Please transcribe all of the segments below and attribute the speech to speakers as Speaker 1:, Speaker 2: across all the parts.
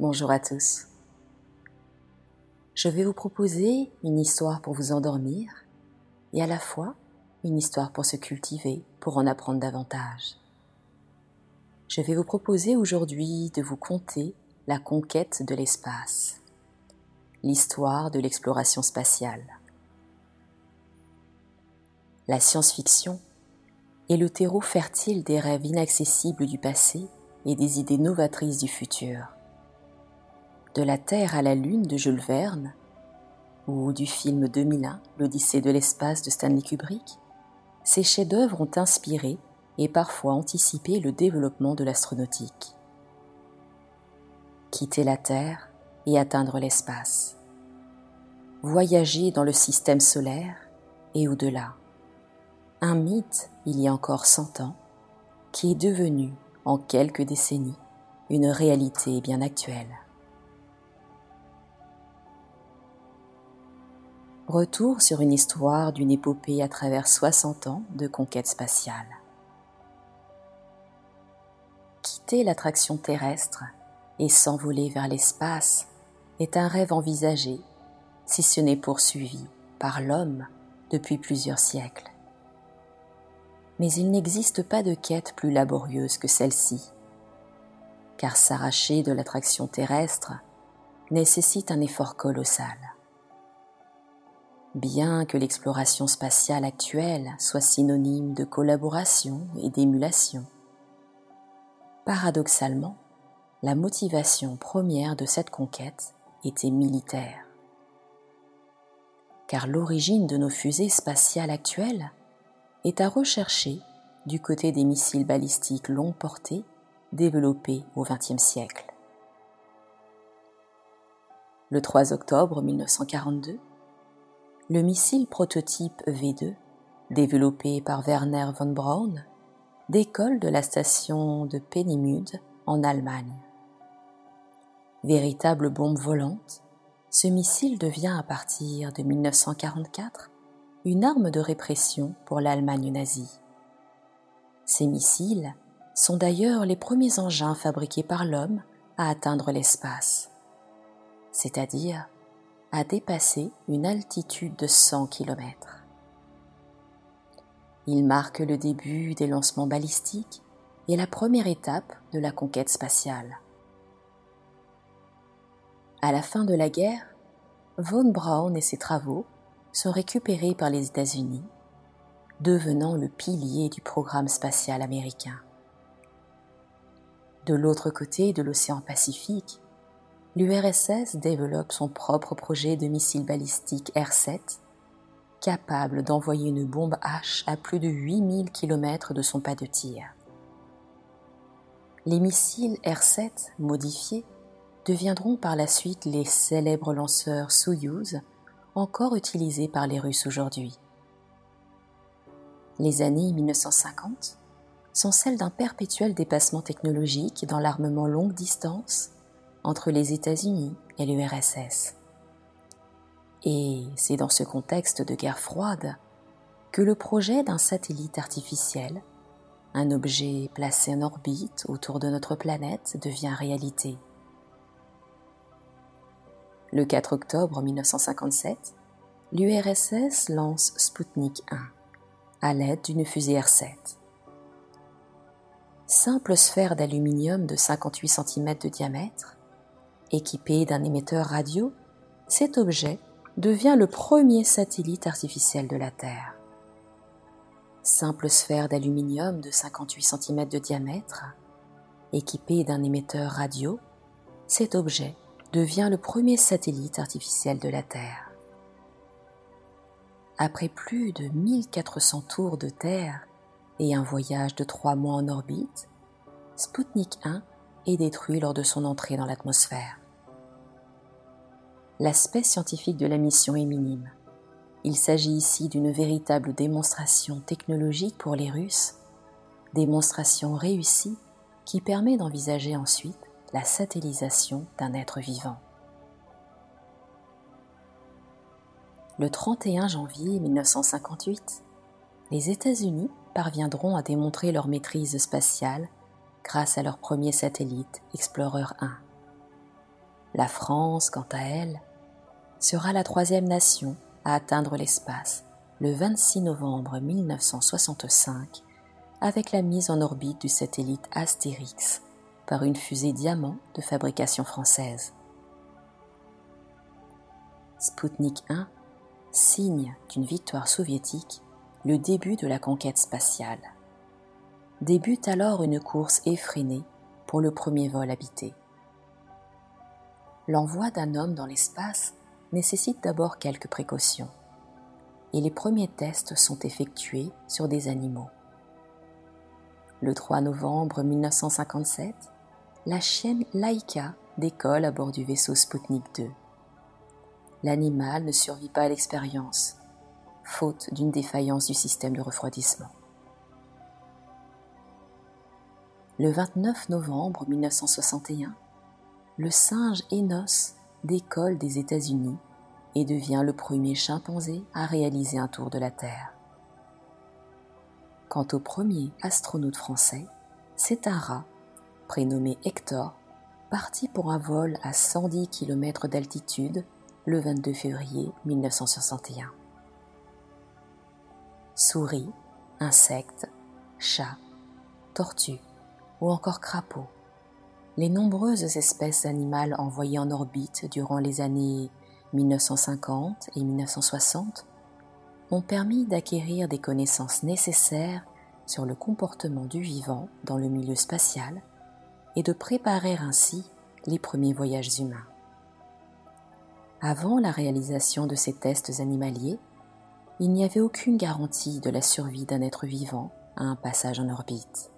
Speaker 1: Bonjour à tous. Je vais vous proposer une histoire pour vous endormir et à la fois une histoire pour se cultiver, pour en apprendre davantage. Je vais vous proposer aujourd'hui de vous conter la conquête de l'espace, l'histoire de l'exploration spatiale. La science-fiction est le terreau fertile des rêves inaccessibles du passé et des idées novatrices du futur. De la Terre à la Lune de Jules Verne, ou du film 2001, L'Odyssée de l'espace de Stanley Kubrick, ces chefs-d'œuvre ont inspiré et parfois anticipé le développement de l'astronautique. Quitter la Terre et atteindre l'espace. Voyager dans le système solaire et au-delà. Un mythe, il y a encore cent ans, qui est devenu en quelques décennies une réalité bien actuelle. Retour sur une histoire d'une épopée à travers 60 ans de conquête spatiale. Quitter l'attraction terrestre et s'envoler vers l'espace est un rêve envisagé, si ce n'est poursuivi, par l'homme depuis plusieurs siècles mais il n'existe pas de quête plus laborieuse que celle-ci, car s'arracher de l'attraction terrestre nécessite un effort colossal. Bien que l'exploration spatiale actuelle soit synonyme de collaboration et d'émulation, paradoxalement, la motivation première de cette conquête était militaire. Car l'origine de nos fusées spatiales actuelles est à rechercher du côté des missiles balistiques longue portée développés au XXe siècle. Le 3 octobre 1942, le missile prototype V2, développé par Werner von Braun, décolle de la station de Peenemünde en Allemagne. Véritable bombe volante, ce missile devient à partir de 1944 une arme de répression pour l'Allemagne nazie. Ces missiles sont d'ailleurs les premiers engins fabriqués par l'homme à atteindre l'espace, c'est-à-dire à dépasser une altitude de 100 km. Ils marquent le début des lancements balistiques et la première étape de la conquête spatiale. À la fin de la guerre, von Braun et ses travaux sont récupérés par les États-Unis, devenant le pilier du programme spatial américain. De l'autre côté de l'océan Pacifique, l'URSS développe son propre projet de missile balistique R-7, capable d'envoyer une bombe H à plus de 8000 km de son pas de tir. Les missiles R-7 modifiés deviendront par la suite les célèbres lanceurs Soyouz encore utilisés par les Russes aujourd'hui. Les années 1950 sont celles d'un perpétuel dépassement technologique dans l'armement longue distance entre les États-Unis et l'URSS. Et c'est dans ce contexte de guerre froide que le projet d'un satellite artificiel, un objet placé en orbite autour de notre planète, devient réalité. Le 4 octobre 1957, l'URSS lance Sputnik 1 à l'aide d'une fusée R7. Simple sphère d'aluminium de 58 cm de diamètre, équipée d'un émetteur radio, cet objet devient le premier satellite artificiel de la Terre. Simple sphère d'aluminium de 58 cm de diamètre, équipée d'un émetteur radio, cet objet devient le premier satellite artificiel de la Terre. Après plus de 1400 tours de Terre et un voyage de trois mois en orbite, Sputnik 1 détruit lors de son entrée dans l'atmosphère. L'aspect scientifique de la mission est minime. Il s'agit ici d'une véritable démonstration technologique pour les Russes, démonstration réussie qui permet d'envisager ensuite la satellisation d'un être vivant. Le 31 janvier 1958, les États-Unis parviendront à démontrer leur maîtrise spatiale grâce à leur premier satellite Explorer 1. La France, quant à elle, sera la troisième nation à atteindre l'espace le 26 novembre 1965 avec la mise en orbite du satellite Astérix par une fusée Diamant de fabrication française. Sputnik 1 signe d'une victoire soviétique le début de la conquête spatiale. Débute alors une course effrénée pour le premier vol habité. L'envoi d'un homme dans l'espace nécessite d'abord quelques précautions et les premiers tests sont effectués sur des animaux. Le 3 novembre 1957, la chienne Laika décolle à bord du vaisseau Sputnik 2. L'animal ne survit pas à l'expérience, faute d'une défaillance du système de refroidissement. Le 29 novembre 1961, le singe Enos décolle des États-Unis et devient le premier chimpanzé à réaliser un tour de la Terre. Quant au premier astronaute français, c'est un rat, prénommé Hector, parti pour un vol à 110 km d'altitude le 22 février 1961. Souris, insectes, chats, tortues ou encore crapauds, les nombreuses espèces animales envoyées en orbite durant les années 1950 et 1960 ont permis d'acquérir des connaissances nécessaires sur le comportement du vivant dans le milieu spatial et de préparer ainsi les premiers voyages humains. Avant la réalisation de ces tests animaliers, il n'y avait aucune garantie de la survie d'un être vivant à un passage en orbite.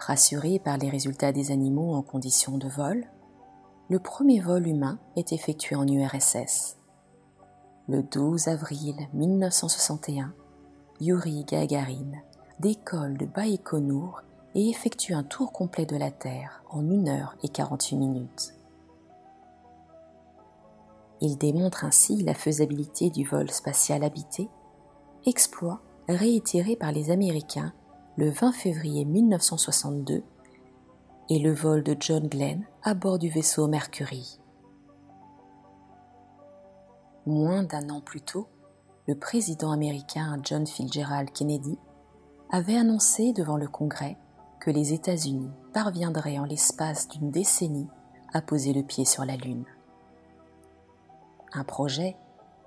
Speaker 1: Rassuré par les résultats des animaux en conditions de vol, le premier vol humain est effectué en URSS. Le 12 avril 1961, Yuri Gagarin décolle de Baïkonour et effectue un tour complet de la Terre en 1 heure et 48 minutes. Il démontre ainsi la faisabilité du vol spatial habité, exploit réitéré par les Américains le 20 février 1962 et le vol de John Glenn à bord du vaisseau Mercury. Moins d'un an plus tôt, le président américain John Fitzgerald Kennedy avait annoncé devant le Congrès que les États-Unis parviendraient en l'espace d'une décennie à poser le pied sur la Lune. Un projet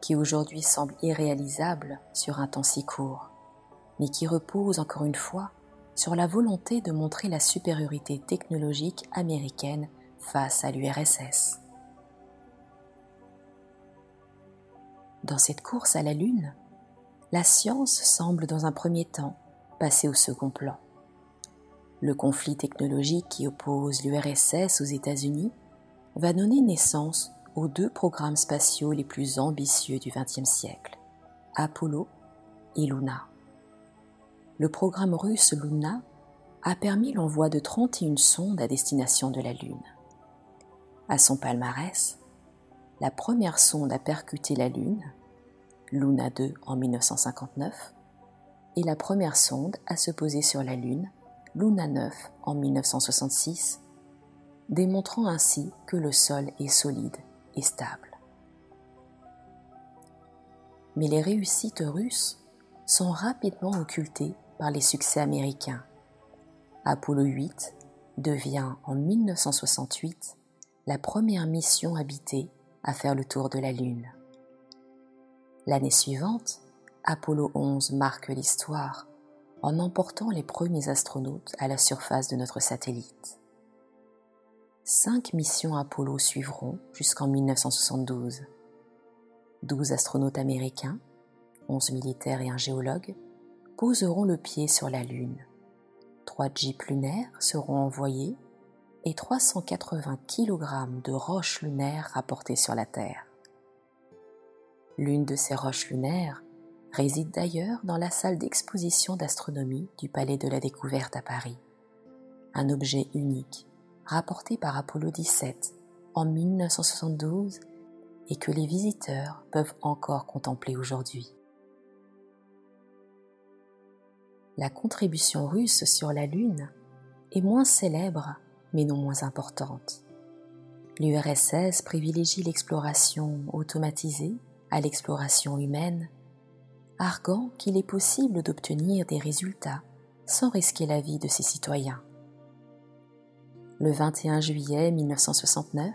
Speaker 1: qui aujourd'hui semble irréalisable sur un temps si court, mais qui repose encore une fois sur la volonté de montrer la supériorité technologique américaine face à l'URSS. Dans cette course à la Lune, la science semble dans un premier temps passer au second plan. Le conflit technologique qui oppose l'URSS aux États-Unis va donner naissance aux deux programmes spatiaux les plus ambitieux du XXe siècle, Apollo et Luna le programme russe Luna a permis l'envoi de 31 sondes à destination de la Lune. À son palmarès, la première sonde à percuter la Lune, Luna 2 en 1959, et la première sonde à se poser sur la Lune, Luna 9 en 1966, démontrant ainsi que le sol est solide et stable. Mais les réussites russes sont rapidement occultées par les succès américains. Apollo 8 devient en 1968 la première mission habitée à faire le tour de la Lune. L'année suivante, Apollo 11 marque l'histoire en emportant les premiers astronautes à la surface de notre satellite. Cinq missions Apollo suivront jusqu'en 1972. Douze astronautes américains, militaires et un géologue, poseront le pied sur la Lune. Trois jeeps lunaires seront envoyés et 380 kg de roches lunaires rapportées sur la Terre. L'une de ces roches lunaires réside d'ailleurs dans la salle d'exposition d'astronomie du Palais de la Découverte à Paris. Un objet unique, rapporté par Apollo 17 en 1972 et que les visiteurs peuvent encore contempler aujourd'hui. La contribution russe sur la Lune est moins célèbre mais non moins importante. L'URSS privilégie l'exploration automatisée à l'exploration humaine, arguant qu'il est possible d'obtenir des résultats sans risquer la vie de ses citoyens. Le 21 juillet 1969,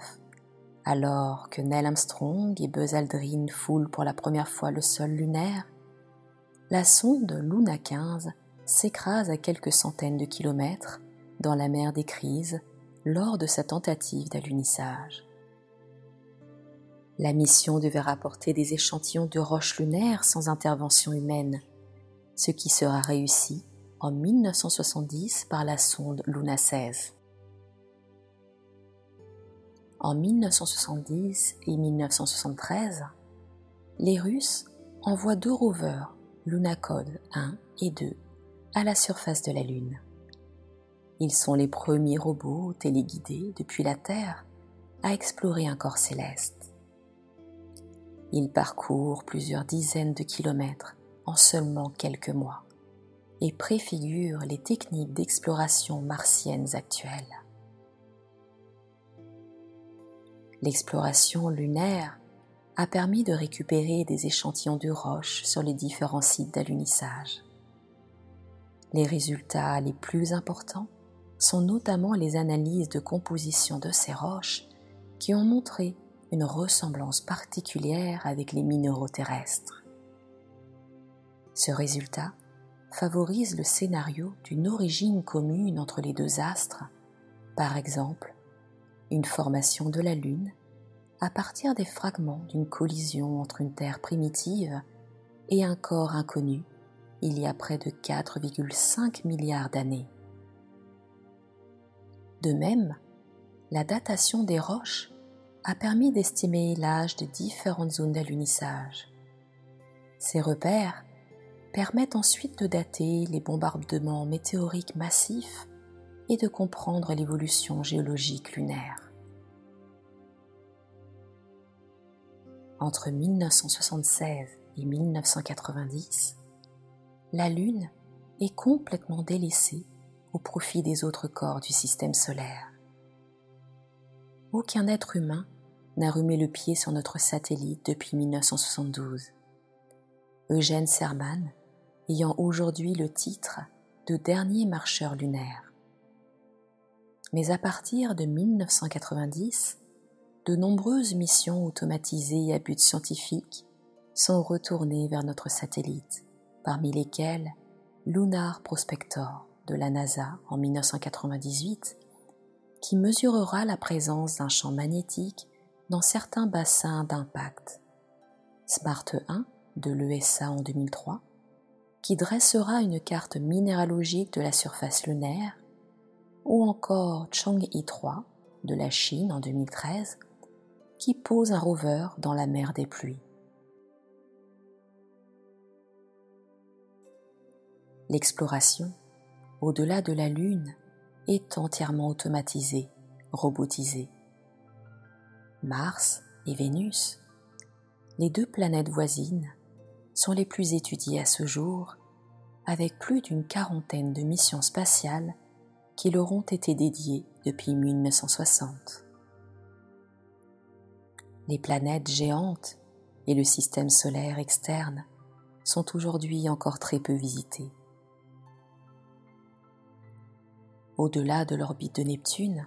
Speaker 1: alors que Neil Armstrong et Buzz Aldrin foulent pour la première fois le sol lunaire, la sonde Luna 15 s'écrase à quelques centaines de kilomètres dans la mer des Crises lors de sa tentative d'alunissage. La mission devait rapporter des échantillons de roches lunaires sans intervention humaine, ce qui sera réussi en 1970 par la sonde Luna 16. En 1970 et 1973, les Russes envoient deux rovers Lunacode 1 et 2 à la surface de la Lune. Ils sont les premiers robots téléguidés depuis la Terre à explorer un corps céleste. Ils parcourent plusieurs dizaines de kilomètres en seulement quelques mois et préfigurent les techniques d'exploration martiennes actuelles. L'exploration lunaire a permis de récupérer des échantillons de roches sur les différents sites d'alunissage. Les résultats les plus importants sont notamment les analyses de composition de ces roches qui ont montré une ressemblance particulière avec les minéraux terrestres. Ce résultat favorise le scénario d'une origine commune entre les deux astres, par exemple une formation de la Lune à partir des fragments d'une collision entre une Terre primitive et un corps inconnu il y a près de 4,5 milliards d'années. De même, la datation des roches a permis d'estimer l'âge de différentes zones d'alunissage. Ces repères permettent ensuite de dater les bombardements météoriques massifs et de comprendre l'évolution géologique lunaire. entre 1976 et 1990, la Lune est complètement délaissée au profit des autres corps du système solaire. Aucun être humain n'a remis le pied sur notre satellite depuis 1972. Eugène Cernan ayant aujourd'hui le titre de dernier marcheur lunaire. Mais à partir de 1990, de nombreuses missions automatisées à but scientifique sont retournées vers notre satellite, parmi lesquelles Lunar Prospector de la NASA en 1998, qui mesurera la présence d'un champ magnétique dans certains bassins d'impact, SMART 1 de l'ESA en 2003, qui dressera une carte minéralogique de la surface lunaire, ou encore Chang'e 3 de la Chine en 2013, qui pose un rover dans la mer des pluies. L'exploration, au-delà de la Lune, est entièrement automatisée, robotisée. Mars et Vénus, les deux planètes voisines, sont les plus étudiées à ce jour, avec plus d'une quarantaine de missions spatiales qui leur ont été dédiées depuis 1960 les planètes géantes et le système solaire externe sont aujourd'hui encore très peu visités. Au-delà de l'orbite de Neptune,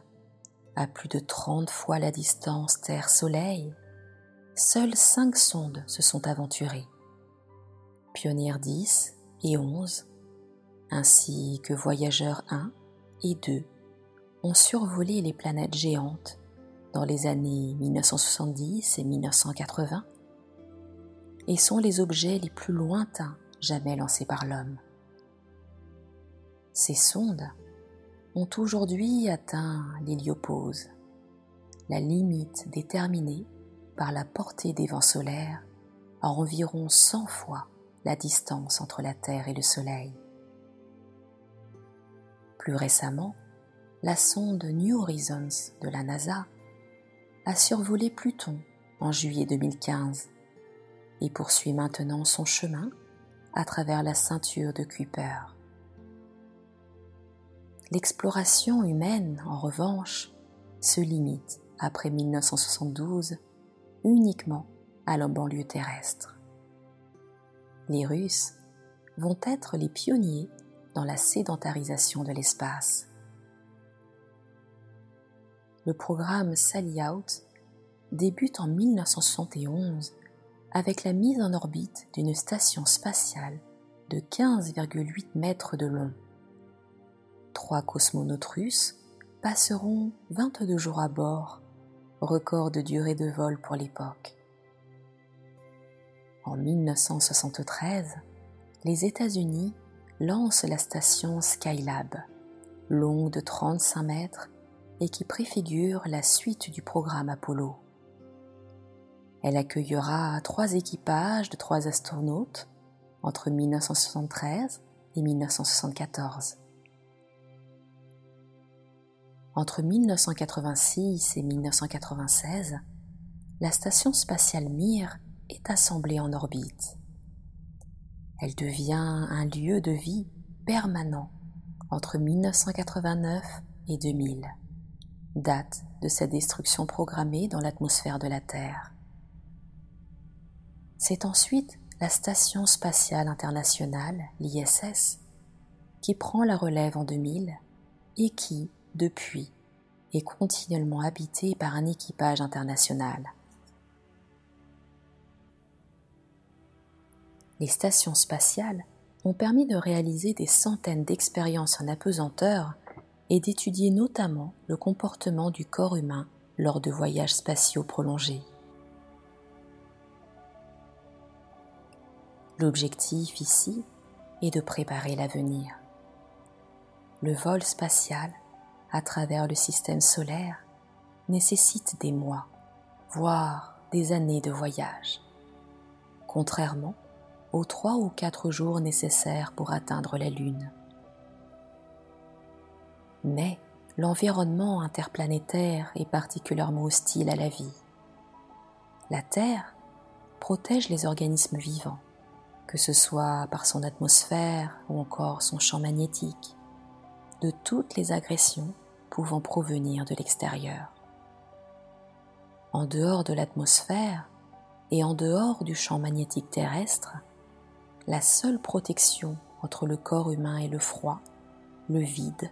Speaker 1: à plus de 30 fois la distance Terre-Soleil, seules 5 sondes se sont aventurées. Pionnière 10 et 11, ainsi que Voyageur 1 et 2, ont survolé les planètes géantes dans les années 1970 et 1980 et sont les objets les plus lointains jamais lancés par l'homme. Ces sondes ont aujourd'hui atteint l'héliopause, la limite déterminée par la portée des vents solaires à environ 100 fois la distance entre la Terre et le Soleil. Plus récemment, la sonde New Horizons de la NASA a survolé Pluton en juillet 2015 et poursuit maintenant son chemin à travers la ceinture de Kuiper. L'exploration humaine, en revanche, se limite, après 1972, uniquement à la banlieue terrestre. Les Russes vont être les pionniers dans la sédentarisation de l'espace. Le programme Sally Out débute en 1971 avec la mise en orbite d'une station spatiale de 15,8 mètres de long. Trois cosmonautes russes passeront 22 jours à bord, record de durée de vol pour l'époque. En 1973, les États-Unis lancent la station Skylab, longue de 35 mètres et qui préfigure la suite du programme Apollo. Elle accueillera trois équipages de trois astronautes entre 1973 et 1974. Entre 1986 et 1996, la station spatiale Mir est assemblée en orbite. Elle devient un lieu de vie permanent entre 1989 et 2000, date de sa destruction programmée dans l'atmosphère de la Terre. C'est ensuite la Station spatiale internationale, l'ISS, qui prend la relève en 2000 et qui, depuis, est continuellement habitée par un équipage international. Les stations spatiales ont permis de réaliser des centaines d'expériences en apesanteur et d'étudier notamment le comportement du corps humain lors de voyages spatiaux prolongés. L'objectif ici est de préparer l'avenir. Le vol spatial à travers le système solaire nécessite des mois, voire des années de voyage, contrairement aux trois ou quatre jours nécessaires pour atteindre la Lune. Mais l'environnement interplanétaire est particulièrement hostile à la vie. La Terre protège les organismes vivants que ce soit par son atmosphère ou encore son champ magnétique, de toutes les agressions pouvant provenir de l'extérieur. En dehors de l'atmosphère et en dehors du champ magnétique terrestre, la seule protection entre le corps humain et le froid, le vide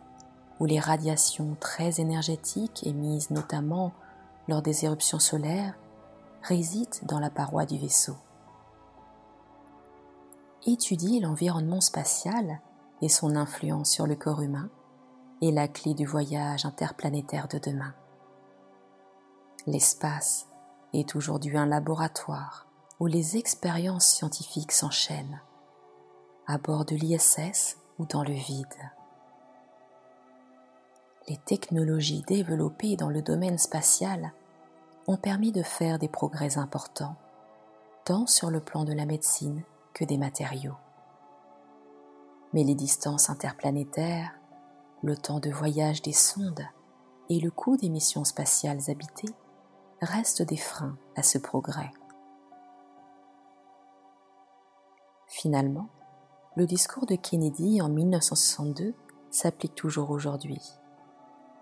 Speaker 1: ou les radiations très énergétiques émises notamment lors des éruptions solaires réside dans la paroi du vaisseau étudier l'environnement spatial et son influence sur le corps humain est la clé du voyage interplanétaire de demain. L'espace est aujourd'hui un laboratoire où les expériences scientifiques s'enchaînent, à bord de l'ISS ou dans le vide. Les technologies développées dans le domaine spatial ont permis de faire des progrès importants, tant sur le plan de la médecine que des matériaux. Mais les distances interplanétaires, le temps de voyage des sondes et le coût des missions spatiales habitées restent des freins à ce progrès. Finalement, le discours de Kennedy en 1962 s'applique toujours aujourd'hui.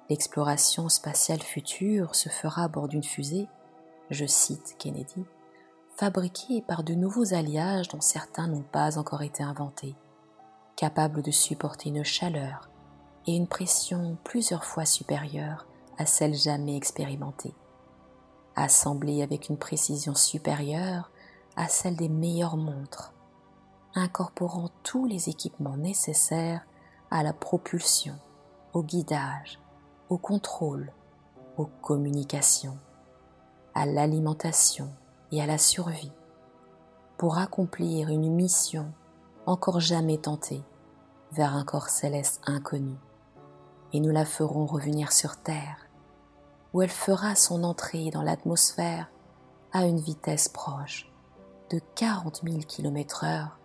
Speaker 1: L'exploration spatiale future se fera à bord d'une fusée, je cite Kennedy, fabriqués par de nouveaux alliages dont certains n'ont pas encore été inventés, capables de supporter une chaleur et une pression plusieurs fois supérieures à celles jamais expérimentées, assemblés avec une précision supérieure à celle des meilleures montres, incorporant tous les équipements nécessaires à la propulsion, au guidage, au contrôle, aux communications, à l'alimentation, et à la survie pour accomplir une mission encore jamais tentée vers un corps céleste inconnu. Et nous la ferons revenir sur Terre, où elle fera son entrée dans l'atmosphère à une vitesse proche de 40 000 km heure,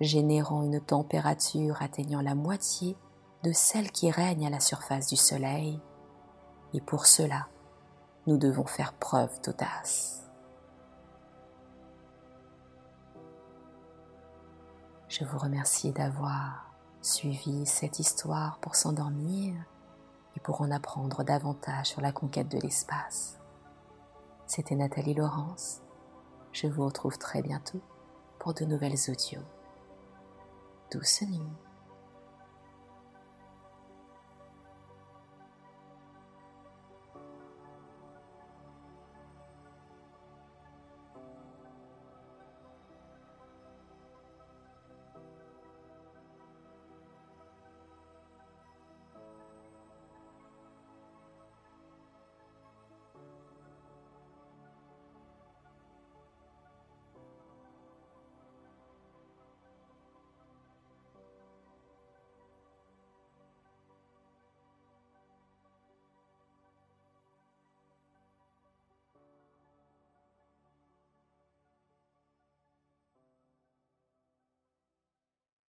Speaker 1: générant une température atteignant la moitié de celle qui règne à la surface du Soleil. Et pour cela, nous devons faire preuve d'audace. Je vous remercie d'avoir suivi cette histoire pour s'endormir et pour en apprendre davantage sur la conquête de l'espace. C'était Nathalie Laurence. Je vous retrouve très bientôt pour de nouvelles audios. Douce nuit.